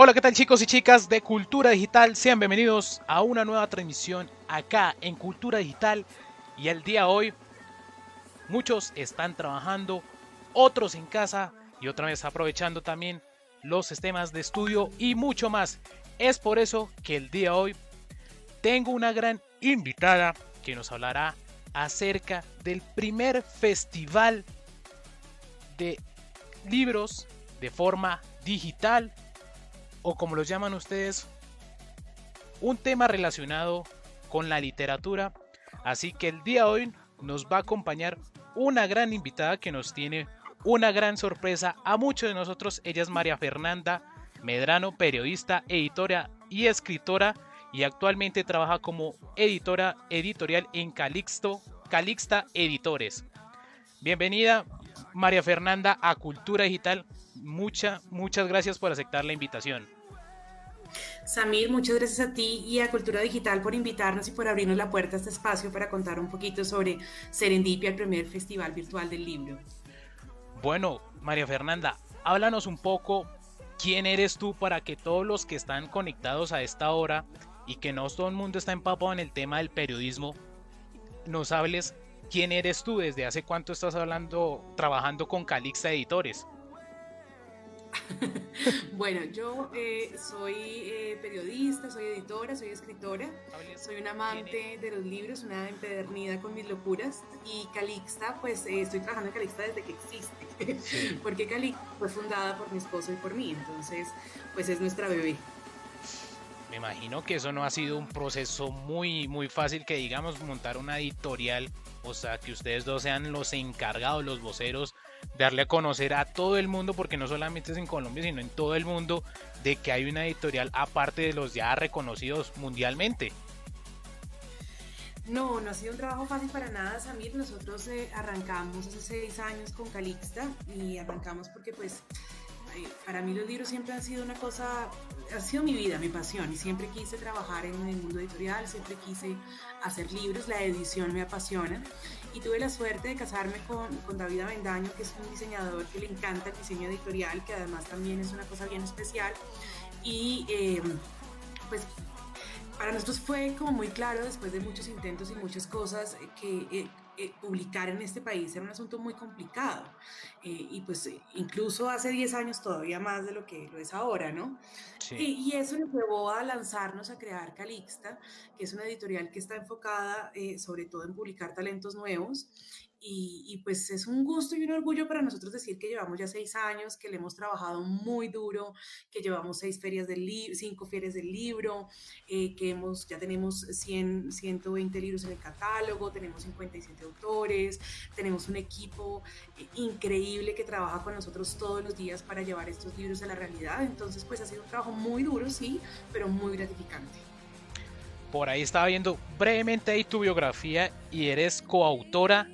Hola, ¿qué tal chicos y chicas de Cultura Digital? Sean bienvenidos a una nueva transmisión acá en Cultura Digital. Y el día de hoy, muchos están trabajando, otros en casa y otra vez aprovechando también los sistemas de estudio y mucho más. Es por eso que el día de hoy tengo una gran invitada que nos hablará acerca del primer festival de libros de forma digital o como lo llaman ustedes, un tema relacionado con la literatura. Así que el día de hoy nos va a acompañar una gran invitada que nos tiene una gran sorpresa a muchos de nosotros. Ella es María Fernanda Medrano, periodista, editora y escritora y actualmente trabaja como editora editorial en Calixto, Calixta Editores. Bienvenida María Fernanda a Cultura Digital. Muchas, muchas gracias por aceptar la invitación. Samir, muchas gracias a ti y a Cultura Digital por invitarnos y por abrirnos la puerta a este espacio para contar un poquito sobre Serendipia, el primer festival virtual del libro. Bueno, María Fernanda, háblanos un poco quién eres tú para que todos los que están conectados a esta hora y que no todo el mundo está empapado en el tema del periodismo, nos hables quién eres tú, desde hace cuánto estás hablando, trabajando con Calixta Editores. bueno, yo eh, soy eh, periodista, soy editora, soy escritora, soy una amante de los libros, una empedernida con mis locuras. Y Calixta, pues eh, estoy trabajando en Calixta desde que existe, porque Calixta fue fundada por mi esposo y por mí, entonces pues es nuestra bebé. Me imagino que eso no ha sido un proceso muy, muy fácil que digamos montar una editorial, o sea, que ustedes dos sean los encargados, los voceros darle a conocer a todo el mundo, porque no solamente es en Colombia, sino en todo el mundo, de que hay una editorial aparte de los ya reconocidos mundialmente. No, no ha sido un trabajo fácil para nada, Samir. Nosotros eh, arrancamos hace seis años con Calixta y arrancamos porque pues para mí los libros siempre han sido una cosa, ha sido mi vida, mi pasión y siempre quise trabajar en el mundo editorial, siempre quise hacer libros, la edición me apasiona y tuve la suerte de casarme con, con David Avendaño, que es un diseñador que le encanta el diseño editorial, que además también es una cosa bien especial. Y eh, pues para nosotros fue como muy claro después de muchos intentos y muchas cosas que eh, eh, publicar en este país era un asunto muy complicado. Eh, y pues incluso hace 10 años todavía más de lo que lo es ahora, ¿no? Y, eso nos llevó a lanzarnos a crear Calixta, que es una editorial que está enfocada eh, sobre todo en publicar talentos nuevos y, pues es un gusto y un orgullo para nosotros decir que llevamos ya seis años, que le hemos trabajado muy duro, que llevamos seis ferias del libro, cinco ferias del libro, eh, que hemos, ya tenemos 100, 120 libros en el catálogo, tenemos 57 autores, tenemos un equipo eh, increíble que trabaja con nosotros todos los días para llevar estos libros a la realidad. Entonces pues ha sido un trabajo muy duro, sí, pero muy gratificante. Por ahí estaba viendo brevemente ahí tu biografía y eres coautora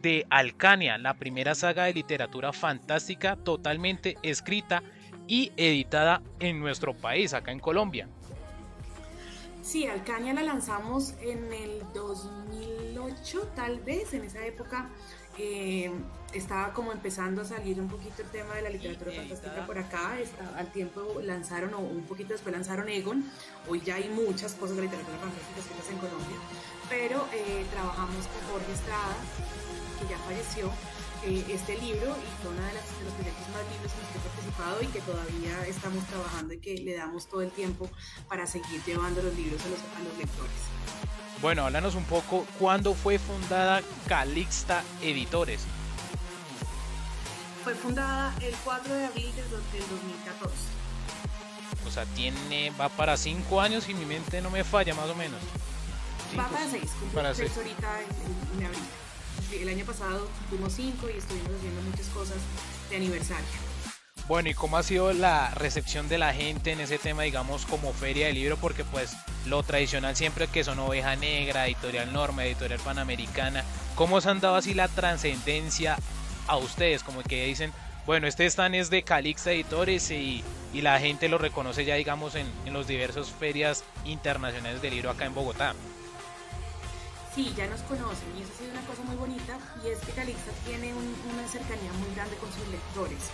de Alcania, la primera saga de literatura fantástica totalmente escrita y editada en nuestro país, acá en Colombia. Sí, Alcania la lanzamos en el 2008, tal vez, en esa época eh, estaba como empezando a salir un poquito el tema de la literatura fantástica por acá, al tiempo lanzaron, o un poquito después lanzaron Egon, hoy ya hay muchas cosas de literatura fantástica escritas en Colombia, pero eh, trabajamos con Jorge Estrada, que ya falleció, eh, este libro y fue uno de, los proyectos más lindos en los que he participado y que todavía estamos trabajando y que le damos todo el tiempo para seguir llevando los libros a los, a los lectores. Bueno, háblanos un poco, ¿cuándo fue fundada Calixta Editores? Fue fundada el 4 de abril del 2014. O sea, tiene, va para 5 años y mi mente no me falla más o menos. va para 6, para 6 ahorita en abril el año pasado tuvimos cinco y estuvimos haciendo muchas cosas de aniversario. Bueno, ¿y cómo ha sido la recepción de la gente en ese tema, digamos, como feria de libro? Porque pues lo tradicional siempre que son Oveja Negra, Editorial Norma, Editorial Panamericana, ¿cómo se han dado así la trascendencia a ustedes? Como que dicen, bueno, este stand es de Calixta Editores y, y la gente lo reconoce ya, digamos, en, en los diversos ferias internacionales de libro acá en Bogotá sí, ya nos conocen y eso ha sido una cosa muy bonita y es que Calixta tiene una cercanía muy grande con sus lectores.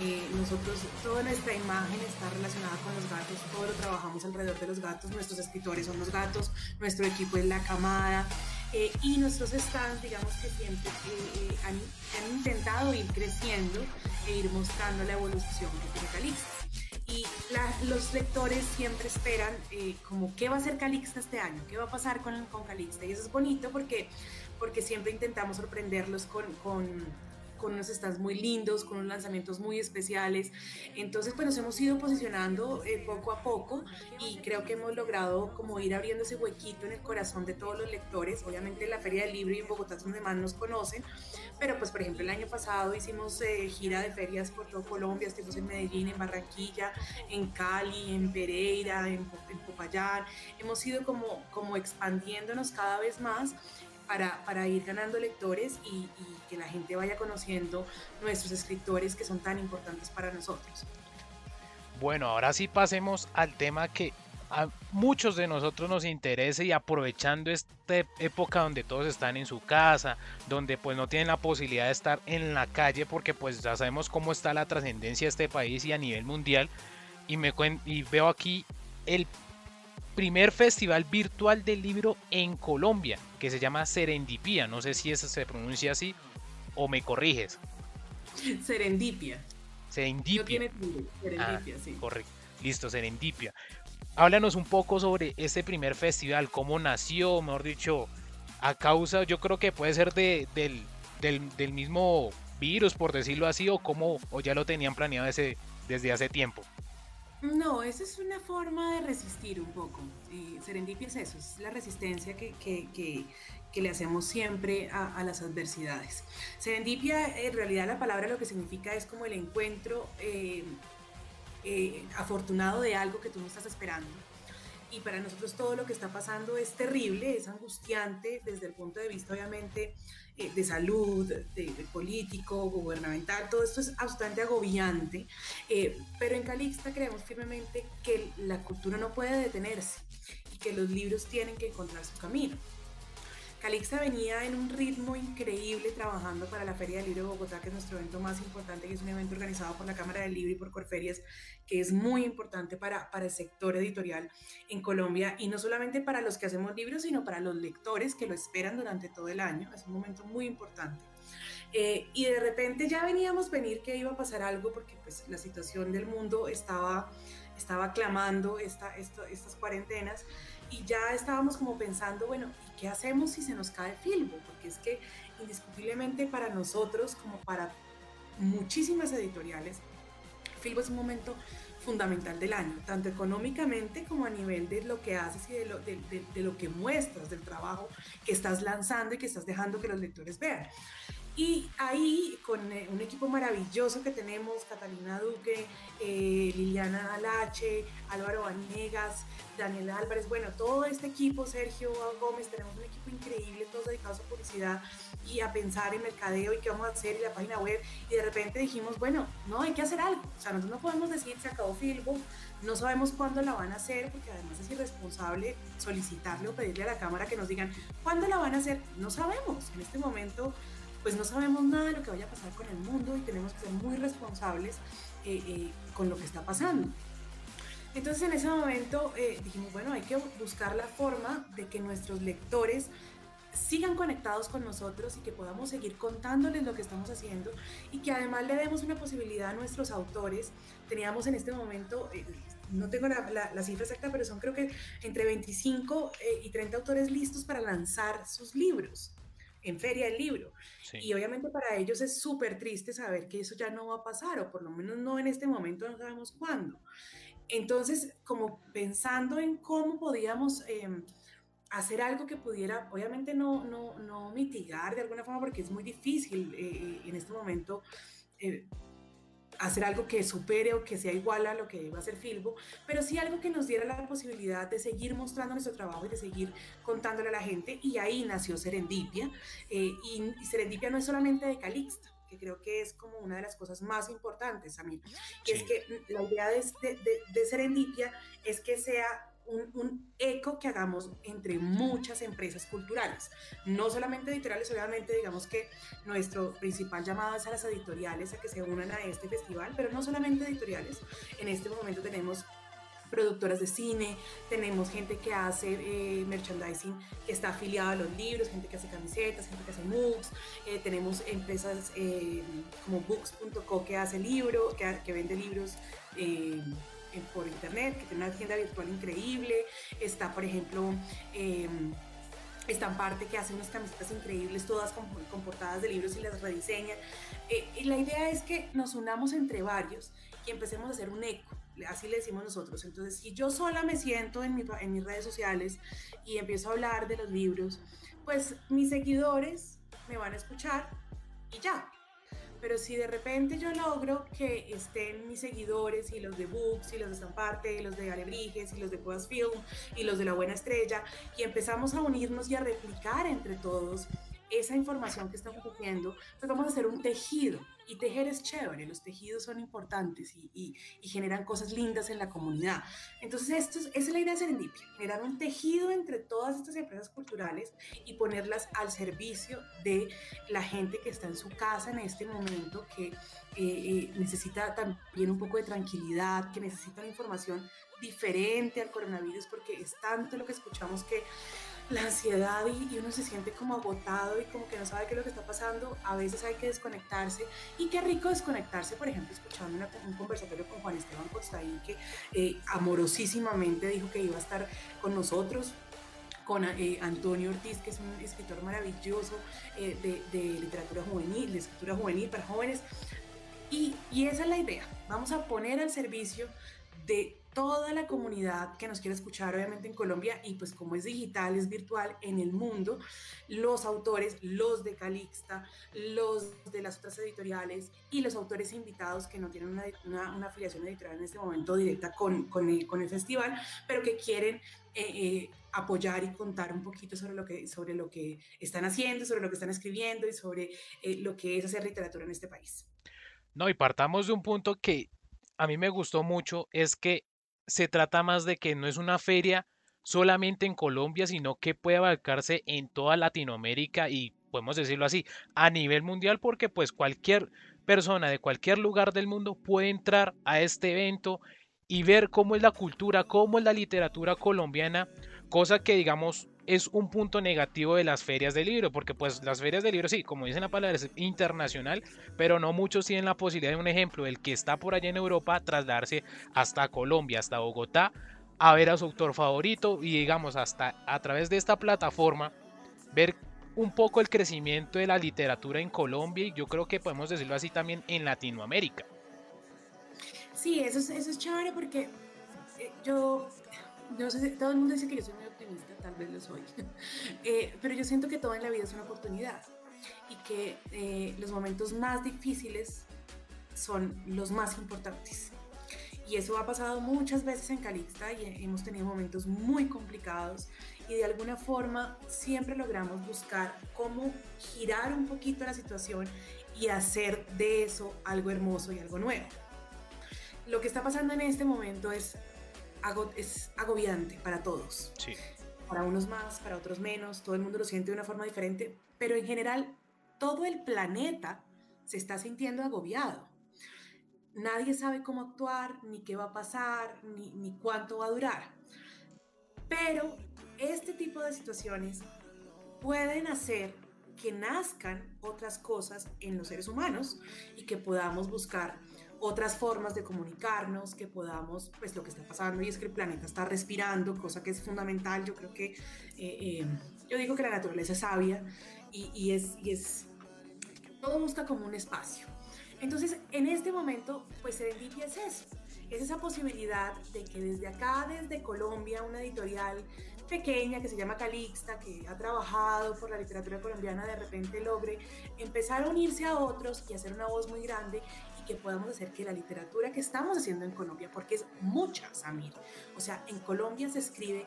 Eh, nosotros, toda nuestra imagen está relacionada con los gatos, todo lo trabajamos alrededor de los gatos, nuestros escritores son los gatos, nuestro equipo es la camada. Eh, y nuestros stands, digamos que siempre eh, han, intentado ir creciendo e ir mostrando la evolución que tiene Calixta y los lectores siempre esperan eh, como qué va a ser Calixta este año, qué va a pasar con, con Calixta. Y eso es bonito porque, porque siempre intentamos sorprenderlos con con unos stands muy lindos, con unos lanzamientos muy especiales. Entonces, pues nos hemos ido posicionando eh, poco a poco y creo que hemos logrado como ir abriendo ese huequito en el corazón de todos los lectores. Obviamente la Feria del Libro y en Bogotá es donde más nos conocen, pero pues por ejemplo el año pasado hicimos eh, gira de ferias por todo Colombia, estuvimos en Medellín, en Barranquilla, en Cali, en Pereira, en, en Popayán. Hemos ido como, como expandiéndonos cada vez más para, para ir ganando lectores y, que la gente vaya conociendo nuestros escritores que son tan importantes para nosotros. Bueno, ahora sí pasemos al tema que a muchos de nosotros nos interesa y aprovechando esta época donde todos están en su casa, donde pues no tienen la posibilidad de estar en la calle porque pues ya sabemos cómo está la trascendencia de este país y a nivel mundial y me y veo aquí el primer festival virtual del libro en Colombia, que se llama Serendipia. No sé si eso se pronuncia así o me corriges. Serendipia. Serendipia. Serendipia, sí. Correcto. Listo, Serendipia. Háblanos un poco sobre este primer festival, cómo nació, mejor dicho, a causa, yo creo que puede ser de, del, del, del, mismo virus, por decirlo así, o cómo, o ya lo tenían planeado ese, desde hace tiempo. No, esa es una forma de resistir un poco. Eh, serendipia es eso, es la resistencia que, que, que, le hacemos siempre a, a, las adversidades. Serendipia, en realidad la palabra lo que significa es como el encuentro eh, eh, afortunado de algo que tú no estás esperando. Y para nosotros todo lo que está pasando es terrible, es angustiante desde el punto de vista obviamente eh, de salud, de, político, gubernamental, todo esto es absolutamente agobiante, eh, pero en Calixta creemos firmemente que la cultura no puede detenerse y que los libros tienen que encontrar su camino. Calixta venía en un ritmo increíble trabajando para la Feria del Libro de Bogotá, que es nuestro evento más importante, que es un evento organizado por la Cámara del Libro y por Corferias, que es muy importante para, para el sector editorial en Colombia y no solamente para los que hacemos libros, sino para los lectores que lo esperan durante todo el año. Es un momento muy importante. Eh, y de repente ya veníamos venir que iba a pasar algo porque pues la situación del mundo estaba, estaba clamando esta, esta, estas cuarentenas y ya estábamos como pensando, bueno, ¿y qué hacemos si se nos cae Filbo? Porque es que indiscutiblemente para nosotros, como para muchísimas editoriales, Filbo es un momento fundamental del año, tanto económicamente como a nivel de lo que haces y de lo, de, lo que muestras, del trabajo que estás lanzando y que estás dejando que los lectores vean. Y ahí, con eh, un equipo maravilloso que tenemos, Catalina Duque, eh, Liliana Alache, Álvaro Vanegas, Daniel Álvarez, bueno, todo este equipo, Sergio Gómez, tenemos un equipo increíble, todos dedicados a publicidad y a pensar en mercadeo y qué vamos a hacer y la página web. Y de repente dijimos, bueno, no, hay que hacer algo. O sea, nosotros no podemos decir, se acabó Filbo, no sabemos cuándo la van a hacer, porque además es irresponsable solicitarle o pedirle a la Cámara que nos digan, ¿cuándo la van a hacer? No sabemos. En este momento pues no sabemos nada de lo que vaya a pasar con el mundo y tenemos que ser muy responsables eh, eh, con lo que está pasando. Entonces en ese momento eh, dijimos, bueno, hay que buscar la forma de que nuestros lectores sigan conectados con nosotros y que podamos seguir contándoles lo que estamos haciendo y que además le demos una posibilidad a nuestros autores. Teníamos en este momento, eh, no tengo la, la, la, cifra exacta, pero son creo que entre 25 eh, y 30 autores listos para lanzar sus libros en Feria del Libro. Sí. Y obviamente para ellos es súper triste saber que eso ya no va a pasar, o por lo menos no en este momento, no sabemos cuándo. Entonces, como pensando en cómo podíamos eh, hacer algo que pudiera, obviamente no, no, no, mitigar de alguna forma, porque es muy difícil eh, en este momento eh, hacer algo que supere o que sea igual a lo que va a ser Filbo, pero sí algo que nos diera la posibilidad de seguir mostrando nuestro trabajo y de seguir contándole a la gente. Y ahí nació Serendipia. Eh, y, y, Serendipia no es solamente de Calixta, que creo que es como una de las cosas más importantes a mí, que sí. es que la idea de, de, de, Serendipia es que sea un, eco que hagamos entre muchas empresas culturales, no solamente editoriales, obviamente digamos que nuestro principal llamado es a las editoriales a que se unan a este festival, pero no solamente editoriales, en este momento tenemos productoras de cine, tenemos gente que hace eh, merchandising que está afiliada a los libros, gente que hace camisetas, gente que hace mugs, eh, tenemos empresas eh, como books.co que hace libros, que, que vende libros por internet, que tiene una tienda virtual increíble. Está, por ejemplo, eh, parte que hace unas camisetas increíbles, todas con, portadas de libros y las rediseña. Eh, y la idea es que nos unamos entre varios y empecemos a hacer un eco. Así le decimos nosotros. Entonces, si yo sola me siento en, en mis redes sociales y empiezo a hablar de los libros, pues mis seguidores me van a escuchar y ya, pero si de repente yo logro que estén mis seguidores y los de Books y los de Zamparte y los de Alebrijes y los de Cuevas Film y los de La Buena Estrella y empezamos a unirnos y a replicar entre todos esa información que estamos cogiendo, pues vamos a hacer un tejido. Y tejer es chévere, los tejidos son importantes y, generan cosas lindas en la comunidad. Entonces, esto es, esa es la idea de Serendipia, generar un tejido entre todas estas empresas culturales y ponerlas al servicio de la gente que está en su casa en este momento, que eh, eh, necesita también un poco de tranquilidad, que necesita información diferente al coronavirus, porque es tanto lo que escuchamos que la ansiedad y, uno se siente como agotado y como que no sabe qué es lo que está pasando, a veces hay que desconectarse y qué rico desconectarse, por ejemplo, escuchando un conversatorio con Juan Esteban Costaín que eh, amorosísimamente dijo que iba a estar con nosotros, con eh, Antonio Ortiz, que es un escritor maravilloso eh, de, literatura juvenil, de escritura juvenil para jóvenes. Y, y esa es la idea, vamos a poner al servicio de toda la comunidad que nos quiere escuchar, obviamente en Colombia, y pues como es digital, es virtual en el mundo, los autores, los de Calixta, los de las otras editoriales y los autores invitados que no tienen una, afiliación editorial en este momento directa con, con, el, con el festival, pero que quieren eh, eh, apoyar y contar un poquito sobre lo, que, sobre lo que están haciendo, sobre lo que están escribiendo y sobre eh, lo que es hacer literatura en este país. No, y partamos de un punto que a mí me gustó mucho, es que se trata más de que no es una feria solamente en Colombia, sino que puede abarcarse en toda Latinoamérica y podemos decirlo así, a nivel mundial, porque pues cualquier persona de cualquier lugar del mundo puede entrar a este evento y ver cómo es la cultura, cómo es la literatura colombiana, cosa que digamos es un punto negativo de las ferias de libro, porque pues las ferias de libro sí, como dicen la palabra, es internacional, pero no muchos tienen la posibilidad de un ejemplo, el que está por allá en Europa, trasladarse hasta Colombia, hasta Bogotá, a ver a su autor favorito y digamos hasta a través de esta plataforma ver un poco el crecimiento de la literatura en Colombia y yo creo que podemos decirlo así también en Latinoamérica. Sí, eso es, eso es chévere porque eh, yo, yo sé, todo el mundo dice que yo soy muy tal vez lo soy, eh, pero yo siento que todo en la vida es una oportunidad y que eh, los momentos más difíciles son los más importantes. Y eso ha pasado muchas veces en Calixta y hemos tenido momentos muy complicados y de alguna forma siempre logramos buscar cómo girar un poquito la situación y hacer de eso algo hermoso y algo nuevo. Lo que está pasando en este momento es, es agobiante para todos. Sí para unos más, para otros menos, todo el mundo lo siente de una forma diferente, pero en general todo el planeta se está sintiendo agobiado. Nadie sabe cómo actuar, ni qué va a pasar, ni, ni cuánto va a durar. Pero este tipo de situaciones pueden hacer que nazcan otras cosas en los seres humanos y que podamos buscar otras formas de comunicarnos, que podamos, pues lo que está pasando y es que el planeta está respirando, cosa que es fundamental. Yo creo que, eh, eh, yo digo que la naturaleza es sabia y, es, y es, todo busca como un espacio. Entonces, en este momento, pues Serendipia es eso, es esa posibilidad de que desde acá, desde Colombia, una editorial pequeña que se llama Calixta, que ha trabajado por la literatura colombiana, de repente logre empezar a unirse a otros y hacer una voz muy grande que podamos hacer que la literatura que estamos haciendo en Colombia, porque es mucha, Samir, o sea, en Colombia se escribe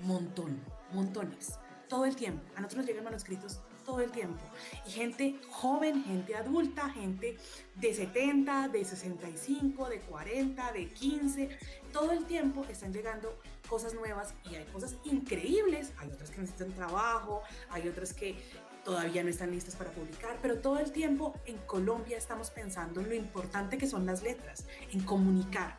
montón, montones, todo el tiempo. A nosotros nos llegan manuscritos todo el tiempo. Y gente joven, gente adulta, gente de 70, de 65, de 40, de 15, todo el tiempo están llegando cosas nuevas y hay cosas increíbles. Hay otras que necesitan trabajo, hay otras que todavía no están listas para publicar, pero todo el tiempo en Colombia estamos pensando en lo importante que son las letras, en comunicar.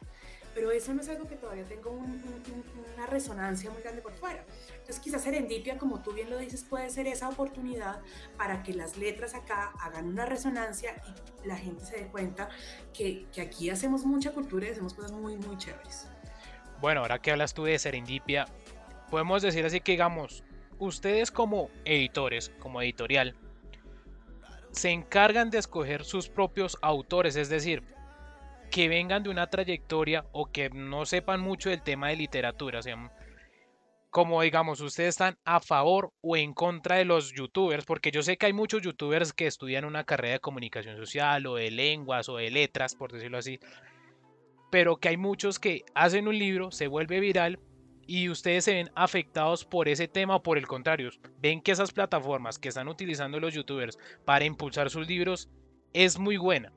Pero eso no es algo que todavía tenga una resonancia muy grande por fuera. Entonces quizás Serendipia, como tú bien lo dices, puede ser esa oportunidad para que las letras acá hagan una resonancia y la gente se dé cuenta que, que aquí hacemos mucha cultura y hacemos cosas muy, muy chéveres. Bueno, ahora que hablas tú de Serendipia, podemos decir así que digamos, ustedes como editores, como editorial, se encargan de escoger sus propios autores, es decir, que vengan de una trayectoria o que no sepan mucho del tema de literatura, o como digamos, ustedes están a favor o en contra de los youtubers, porque yo sé que hay muchos youtubers que estudian una carrera de comunicación social o de lenguas o de letras, por decirlo así, pero que hay muchos que hacen un libro, se vuelve viral y ustedes se ven afectados por ese tema o por el contrario, ven que esas plataformas que están utilizando los youtubers para impulsar sus libros es muy buena.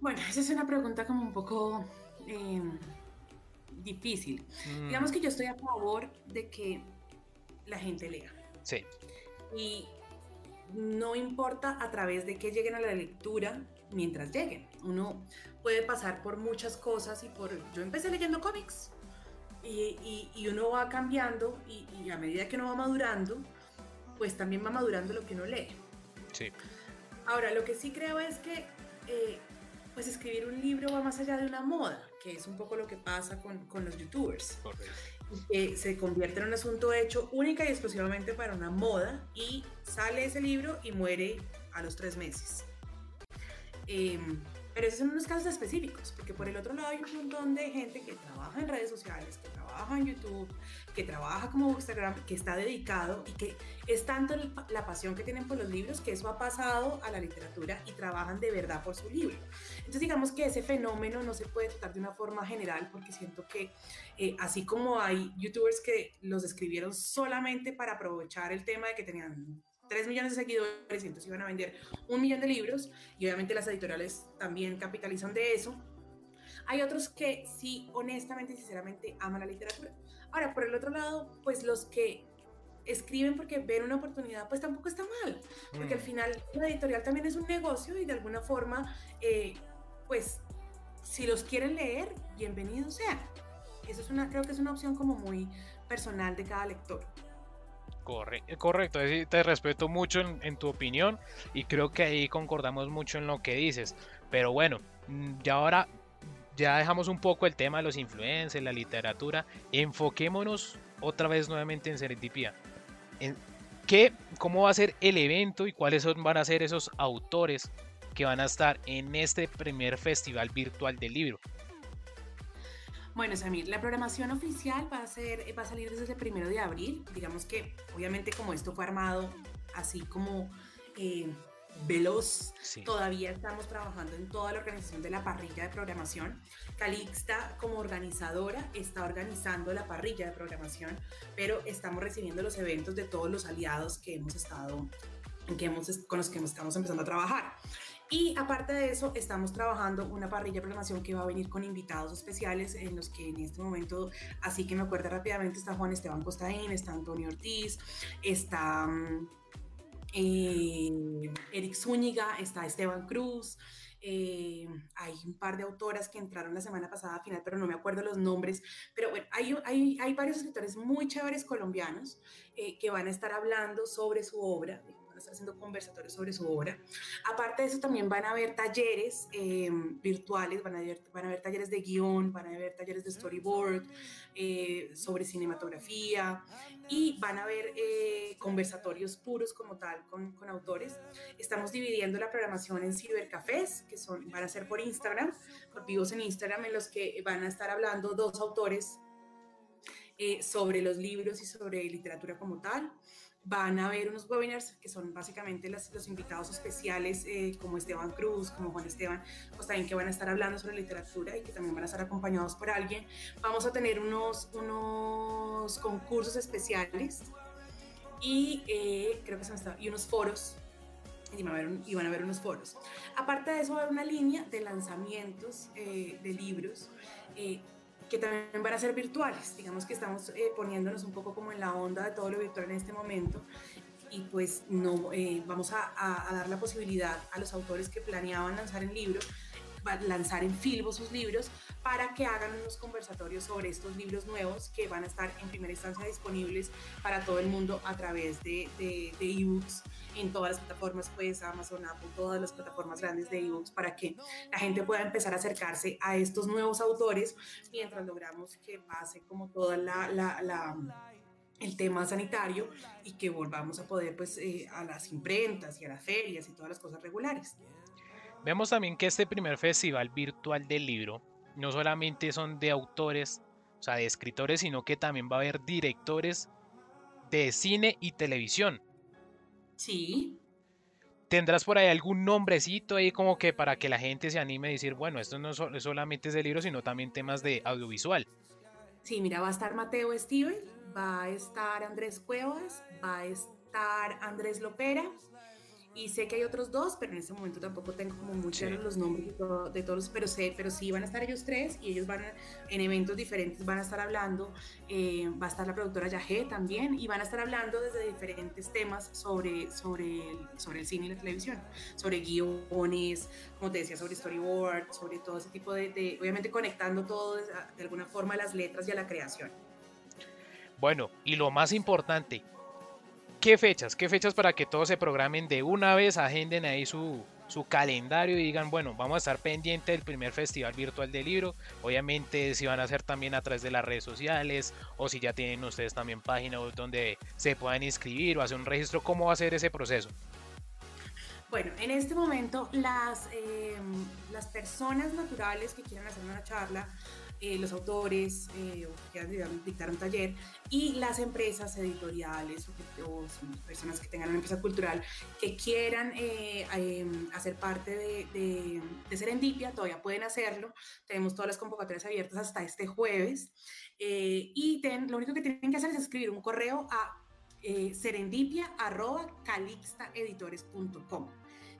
Bueno, esa es una pregunta como un poco em, difícil. Mm. Digamos que yo estoy a favor de que la gente lea. Sí. Y no importa a través de que lleguen a la lectura mientras lleguen. Uno puede pasar por muchas cosas y por... Yo empecé leyendo cómics y, y, uno va cambiando y, a medida que uno va madurando, pues también va madurando lo que uno lee. Sí. Ahora, lo que sí creo es que eh, pues escribir un libro va más allá de una moda, que es un poco lo que pasa con, con los youtubers. Que se convierte en un asunto hecho única y exclusivamente para una moda y sale ese libro y muere a los tres meses. Eh, pero esos son unos casos específicos, porque por el otro lado hay un montón de gente que trabaja en redes sociales, que trabaja en YouTube, que trabaja como Instagram, que está dedicado y que es tanto la pasión que tienen por los libros que eso ha pasado a la literatura y trabajan de verdad por su libro. Entonces digamos que ese fenómeno no se puede tratar de una forma general porque siento que eh, así como hay youtubers que los escribieron solamente para aprovechar el tema de que tenían 3 millones de seguidores y entonces iban a vender un millón de libros y obviamente las editoriales también capitalizan de eso. Hay otros que sí, honestamente y sinceramente aman la literatura. Ahora, por el otro lado, pues los que escriben porque ven una oportunidad, pues tampoco está mal, porque al mm. final la editorial también es un negocio y de alguna forma, eh, pues si los quieren leer, bienvenidos sean. Eso es una, creo que es una opción como muy personal de cada lector correcto, te respeto mucho en, tu opinión y creo que ahí concordamos mucho en lo que dices. Pero bueno, mm, ya ahora ya dejamos un poco el tema de los influencers, la literatura. Enfoquémonos otra vez nuevamente en Serendipia. En qué, ¿Cómo va a ser el evento y cuáles van a ser esos autores que van a estar en este primer festival virtual del libro? Bueno, Samir, la programación oficial va a, ser, va a salir desde el primero de abril. Digamos que, obviamente, como esto fue armado así como eh, veloz, todavía estamos trabajando en toda la organización de la parrilla de programación. Calixta, como organizadora, está organizando la parrilla de programación, pero estamos recibiendo los eventos de todos los aliados que hemos estado, que hemos, con los que estamos empezando a trabajar. Y aparte de eso, estamos trabajando una parrilla de programación que va a venir con invitados especiales en los que en este momento, así que me acuerdo rápidamente, está Juan Esteban Costaín, está Antonio Ortiz, está eh, Eric Zúñiga, está Esteban Cruz. Eh, hay un par de autoras que entraron la semana pasada a final, pero no me acuerdo los nombres. Pero bueno, hay, hay, hay varios escritores muy chéveres colombianos eh, que van a estar hablando sobre su obra, estar haciendo conversatorios sobre su obra. Aparte de eso, también van a haber talleres em, virtuales, van a, haber, van a haber talleres de guion, van a haber talleres de storyboard, eh, sobre cinematografía y van a haber eh, conversatorios puros como tal con, con, autores. Estamos dividiendo la programación en cibercafés, que son, van a ser por Instagram, por vivos en Instagram, en los que van a estar hablando dos autores eh, sobre los libros y sobre literatura como tal. Van a haber unos webinars que son básicamente los, los invitados especiales eh, como Esteban Cruz, como Juan Esteban, pues también que van a estar hablando sobre literatura y que también van a estar acompañados por alguien. Vamos a tener unos, unos concursos especiales y eh, creo que se está, y unos foros y van, a haber, y van a haber unos foros. Aparte de eso, va a haber una línea de lanzamientos eh, de libros eh, que también van a ser virtuales. Digamos que estamos eh, poniéndonos un poco como en la onda de todo lo virtual en este momento y pues no vamos a, a, dar la posibilidad a los autores que planeaban lanzar el libro lanzar en Filbo sus libros para que hagan unos conversatorios sobre estos libros nuevos que van a estar en primera instancia disponibles para todo el mundo a través de, de, ebooks en todas las plataformas, pues Amazon, Apple, todas las plataformas grandes de ebooks para que la gente pueda empezar a acercarse a estos nuevos autores mientras logramos que pase como toda la, la, el tema sanitario y que volvamos a poder pues eh, a las imprentas y a las ferias y todas las cosas regulares. Vemos también que este primer festival virtual del libro no solamente son de autores, o sea, de escritores, sino que también va a haber directores de cine y televisión. Sí. ¿Tendrás por ahí algún nombrecito ahí como que para que la gente se anime a decir, bueno, esto no solamente es de libro, sino también temas de audiovisual? Sí, mira, va a estar Mateo Steven, va a estar Andrés Cuevas, va a estar Andrés Lopera, y sé que hay otros dos, pero en este momento tampoco tengo como muy claros los nombres de, todos, pero sé, pero sí van a estar ellos tres y ellos van en eventos diferentes, van a estar hablando, eh, va a estar la productora Yahé también y van a estar hablando desde diferentes temas sobre, sobre, el, sobre el cine y la televisión, sobre guiones, como te decía, sobre storyboard, sobre todo ese tipo de, de obviamente conectando todo de, de alguna forma a las letras y a la creación. Bueno, y lo más importante, ¿Qué fechas? ¿Qué fechas para que todos se programen de una vez, agenden ahí su, su calendario y digan, bueno, vamos a estar pendiente del primer festival virtual del libro. Obviamente si van a hacer también a través de las redes sociales o si ya tienen ustedes también páginas donde se puedan inscribir o hacer un registro, ¿cómo va a ser ese proceso? Bueno, en este momento las, em, las personas naturales que quieran hacer una charla eh, los autores eh, o que quieran dictar un taller y las empresas editoriales o, personas que tengan una empresa cultural que quieran eh, em, hacer parte de, Serendipia, todavía pueden hacerlo. Tenemos todas las convocatorias abiertas hasta este jueves y lo único que tienen que hacer es escribir un correo a serendipia.calixtaeditores.com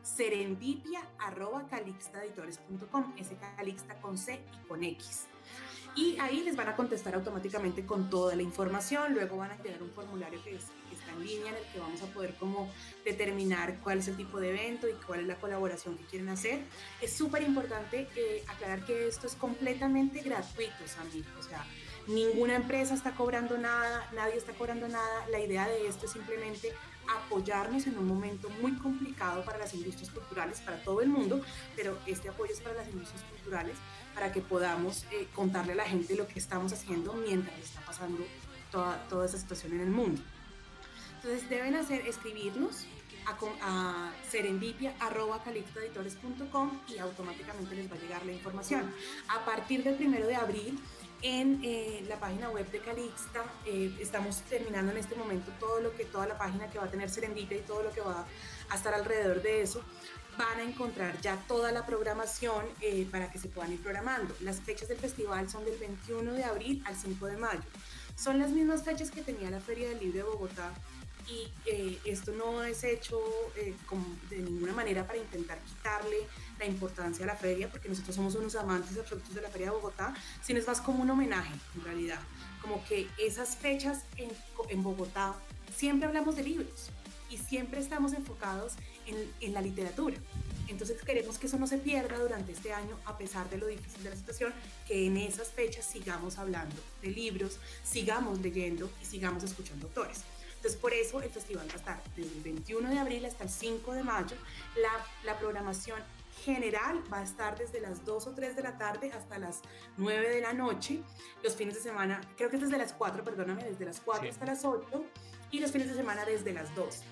serendipia arroba calixtaeditores.com, ese calixta con C y con X y ahí les van a contestar automáticamente con toda la información. Luego van a tener un formulario que, está en línea en el que vamos a poder como determinar cuál es el tipo de evento y cuál es la colaboración que quieren hacer. Es súper importante eh, aclarar que esto es completamente gratuito, Samir. O sea, ninguna empresa está cobrando nada, nadie está cobrando nada. La idea de esto es simplemente apoyarnos en un momento muy complicado para las industrias culturales, para todo el mundo, pero este apoyo es para las industrias culturales para que podamos eh, contarle a la gente lo que estamos haciendo mientras está pasando toda, toda esa situación en el mundo. Entonces deben hacer, escribirnos a, a y automáticamente les va a llegar la información. A partir del primero de abril, en eh, la página web de Calixta eh, estamos terminando en este momento todo lo que, toda la página que va a tener Serendipia y todo lo que va a estar alrededor de eso van a encontrar ya toda la programación eh, para que se puedan ir programando. Las fechas del festival son del 21 de abril al 5 de mayo. Son las mismas fechas que tenía la Feria del Libro de Bogotá y eh, esto no es hecho eh, de ninguna manera para intentar quitarle la importancia a la feria, porque nosotros somos unos amantes absolutos de la Feria de Bogotá, sino es más como un homenaje en realidad, como que esas fechas en, en Bogotá siempre hablamos de libros y siempre estamos enfocados en, la literatura. Entonces queremos que eso no se pierda durante este año, a pesar de lo difícil de la situación, que en esas fechas sigamos hablando de libros, sigamos leyendo y sigamos escuchando autores. Entonces por eso el festival va a estar desde el 21 de abril hasta el 5 de mayo. La, la programación general va a estar desde las 2 o 3 de la tarde hasta las 9 de la noche. Los fines de semana, creo que es desde las 4, perdóname, desde las 4 hasta las 8 y los fines de semana desde las 2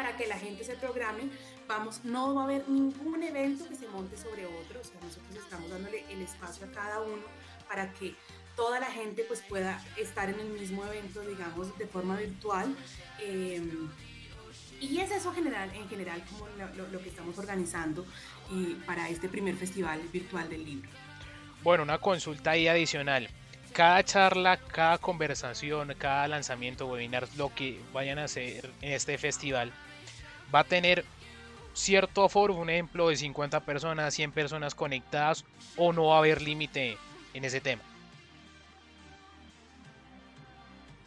para que la gente se programe. Vamos, no va a haber ningún evento que se monte sobre otro, o sea, nosotros estamos dándole el espacio a cada uno para que toda la gente pues pueda estar en el mismo evento, digamos, de forma virtual. Em, y es eso general, en general como lo, que estamos organizando eh, para este primer festival virtual del libro. Bueno, una consulta ahí adicional. cada charla, cada conversación, cada lanzamiento, webinar, lo que vayan a hacer en este festival, va a tener cierto aforo, un ejemplo de 50 personas, 100 personas conectadas o no va a haber límite en ese tema.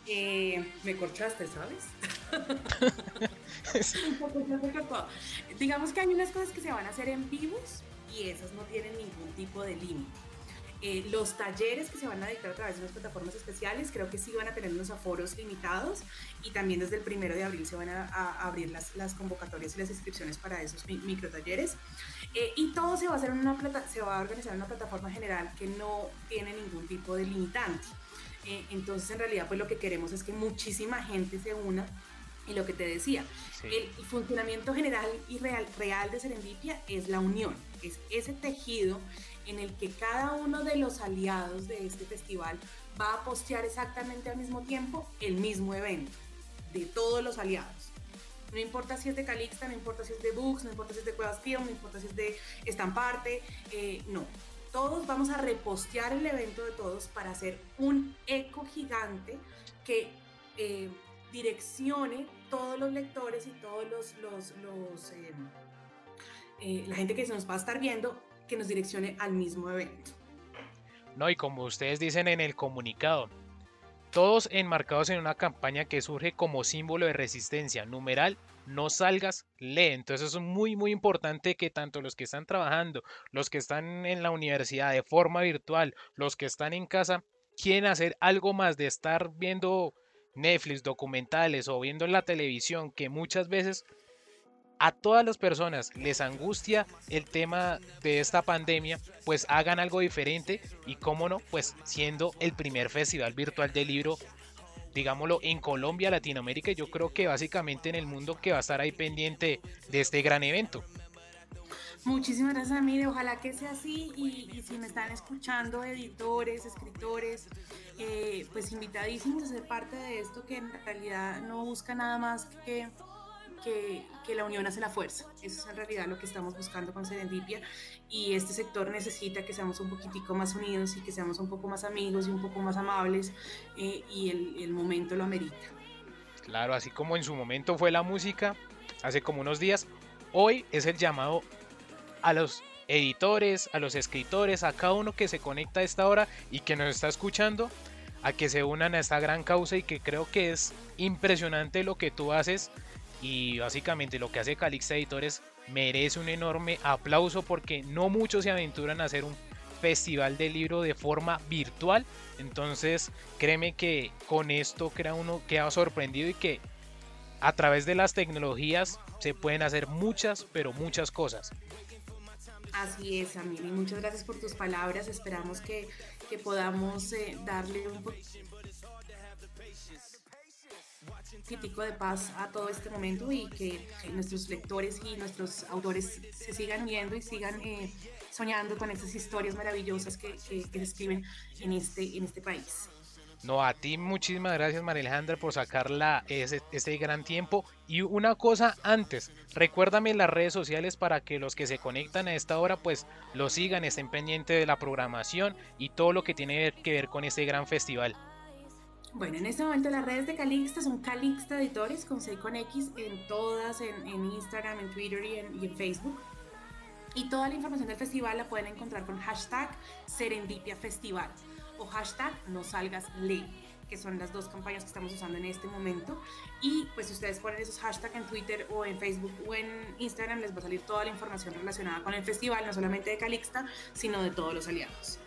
Eh, me corchaste, ¿sabes? Digamos que hay unas cosas que se van a hacer en vivos y esas no tienen ningún tipo de límite. Eh, los talleres que se van a dictar a través de unas plataformas especiales creo que sí van a tener unos aforos limitados y también desde el primero de abril se van a, abrir las, las, convocatorias y las inscripciones para esos micro talleres eh, y todo se va a hacer en una plata, se va a organizar en una plataforma general que no tiene ningún tipo de limitante. Eh, entonces en realidad pues lo que queremos es que muchísima gente se una y lo que te decía, el funcionamiento general y real, real de Serendipia es la unión, es ese tejido en el que cada uno de los aliados de este festival va a postear exactamente al mismo tiempo el mismo evento, de todos los aliados. No importa si es de Calixta, no importa si es de Books, no importa si es de Cuevas Film, no importa si es de Estamparte, eh, no. Todos vamos a repostear el evento de todos para hacer un eco gigante que eh, direccione todos los lectores y todos los, los, eh, la gente que se nos va a estar viendo que nos direccione al mismo evento. No, y como ustedes dicen en el comunicado, todos enmarcados en una campaña que surge como símbolo de resistencia, numeral, no salgas, lee. Entonces es muy, muy importante que tanto los que están trabajando, los que están en la universidad de forma virtual, los que están en casa, quieren hacer algo más de estar viendo Netflix, documentales o viendo la televisión, que muchas veces a todas las personas les angustia el tema de esta pandemia, pues hagan algo diferente y cómo no, pues siendo el primer festival virtual de libro, digámoslo, en Colombia, Latinoamérica, yo creo que básicamente en el mundo que va a estar ahí pendiente de este gran evento. Muchísimas gracias, Amire. Ojalá que sea así. Y, si me están escuchando, editores, escritores, eh, pues invitadísimos a ser parte de esto que en realidad no busca nada más que que, la unión hace la fuerza. Eso es en realidad lo que estamos buscando con Serendipia y este sector necesita que seamos un poquitico más unidos y que seamos un poco más amigos y un poco más amables eh, y el, el momento lo amerita. Claro, así como en su momento fue la música, hace como unos días, hoy es el llamado a los editores, a los escritores, a cada uno que se conecta a esta hora y que nos está escuchando, a que se unan a esta gran causa y que creo que es impresionante lo que tú haces y básicamente lo que hace Calixta Editores merece un enorme aplauso porque no muchos se aventuran a hacer un festival de libro de forma virtual. Entonces, créeme que con esto crea uno queda sorprendido y que a través de las tecnologías se pueden hacer muchas, pero muchas cosas. Así es, Amiri. Muchas gracias por tus palabras. Esperamos que, podamos eh, darle un crítico de paz a todo este momento y que nuestros lectores y nuestros autores se sigan viendo y sigan eh, soñando con esas historias maravillosas que, que, se escriben en este, en este país. No, a ti muchísimas gracias María Alejandra por sacarla ese, ese gran tiempo. Y una cosa antes, recuérdame las redes sociales para que los que se conectan a esta hora pues lo sigan, estén pendientes de la programación y todo lo que tiene que ver con este gran festival. Bueno, en este momento las redes de Calixta son Calixta Editores con C con X en todas, en, Instagram, en Twitter y en, Facebook. Y toda la información del festival la pueden encontrar con hashtag Serendipia Festival o hashtag No Salgas Ley, que son las dos campañas que estamos usando en este momento. Y pues si ustedes ponen esos hashtags en Twitter o en Facebook o en Instagram, les va a salir toda la información relacionada con el festival, no solamente de Calixta, sino de todos los aliados.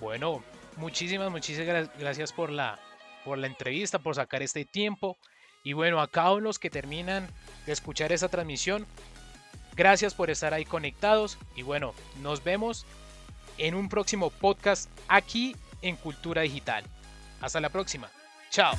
Bueno, muchísimas, muchísimas gracias por la, por la entrevista, por sacar este tiempo. Y bueno, a cada los que terminan de escuchar esta transmisión, gracias por estar ahí conectados. Y bueno, nos vemos en un próximo podcast aquí en Cultura Digital. Hasta la próxima. Chao.